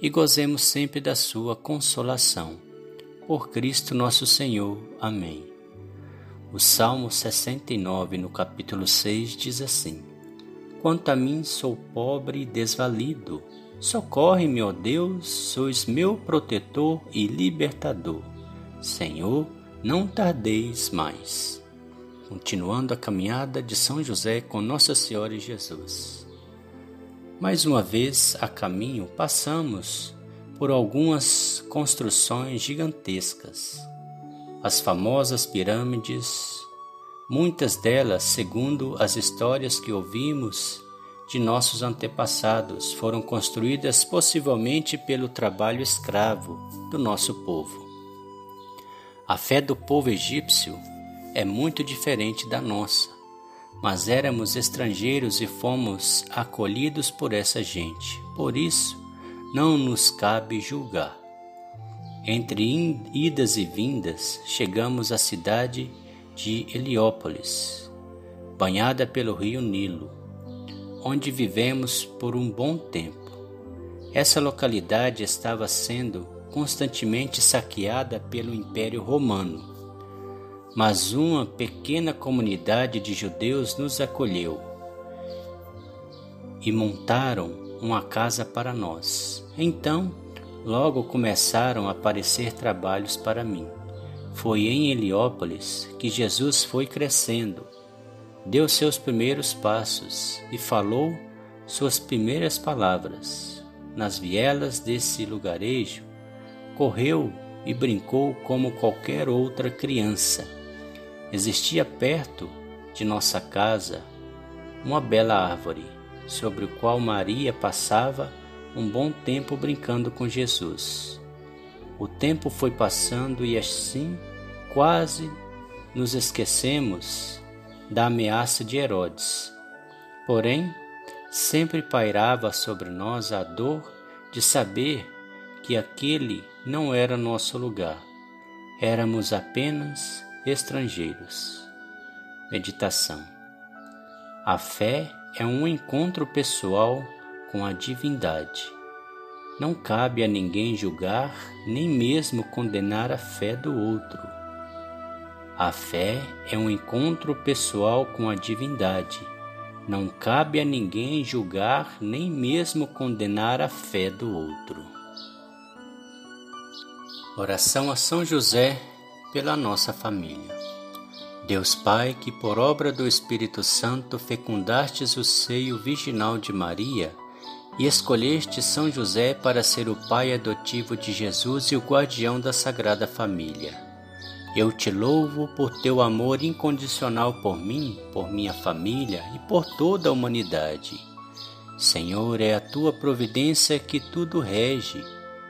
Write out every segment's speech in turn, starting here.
e gozemos sempre da sua consolação. Por Cristo nosso Senhor. Amém. O Salmo 69, no capítulo 6, diz assim: Quanto a mim, sou pobre e desvalido. Socorre-me, ó Deus, sois meu protetor e libertador. Senhor, não tardeis mais. Continuando a caminhada de São José com Nossa Senhora e Jesus. Mais uma vez a caminho passamos por algumas construções gigantescas. As famosas pirâmides, muitas delas, segundo as histórias que ouvimos de nossos antepassados, foram construídas possivelmente pelo trabalho escravo do nosso povo. A fé do povo egípcio é muito diferente da nossa mas éramos estrangeiros e fomos acolhidos por essa gente. Por isso, não nos cabe julgar. Entre idas e vindas, chegamos à cidade de Heliópolis, banhada pelo rio Nilo, onde vivemos por um bom tempo. Essa localidade estava sendo constantemente saqueada pelo Império Romano mas uma pequena comunidade de judeus nos acolheu e montaram uma casa para nós. Então, logo começaram a aparecer trabalhos para mim. Foi em Heliópolis que Jesus foi crescendo, deu seus primeiros passos e falou suas primeiras palavras. Nas vielas desse lugarejo, correu e brincou como qualquer outra criança Existia perto de nossa casa uma bela árvore, sobre o qual Maria passava um bom tempo brincando com Jesus. O tempo foi passando e assim quase nos esquecemos da ameaça de Herodes. Porém, sempre pairava sobre nós a dor de saber que aquele não era nosso lugar. Éramos apenas estrangeiros. Meditação. A fé é um encontro pessoal com a divindade. Não cabe a ninguém julgar, nem mesmo condenar a fé do outro. A fé é um encontro pessoal com a divindade. Não cabe a ninguém julgar, nem mesmo condenar a fé do outro. Oração a São José pela nossa família. Deus Pai, que por obra do Espírito Santo fecundastes o seio virginal de Maria e escolheste São José para ser o pai adotivo de Jesus e o guardião da Sagrada Família. Eu te louvo por teu amor incondicional por mim, por minha família e por toda a humanidade. Senhor, é a tua providência que tudo rege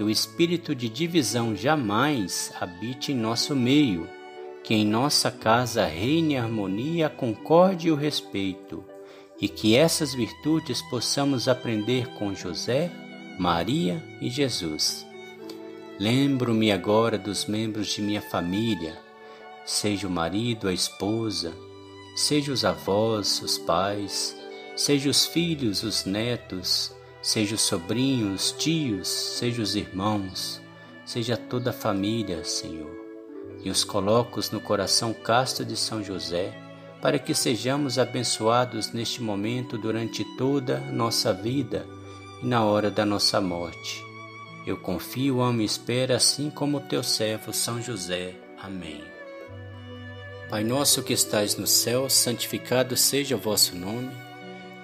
que o espírito de divisão jamais habite em nosso meio, que em nossa casa reine a harmonia, a concórdia e o respeito, e que essas virtudes possamos aprender com José, Maria e Jesus. Lembro-me agora dos membros de minha família, seja o marido, a esposa, seja os avós, os pais, seja os filhos, os netos, seja os sobrinhos, tios, seja os irmãos, seja toda a família, Senhor, e os coloco no coração casto de São José, para que sejamos abençoados neste momento durante toda a nossa vida e na hora da nossa morte. Eu confio, amo e espero, assim como teu servo São José. Amém. Pai nosso que estais no céu, santificado seja o vosso nome.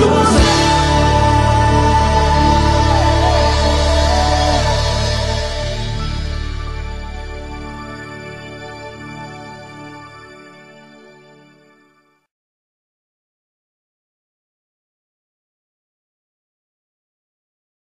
José.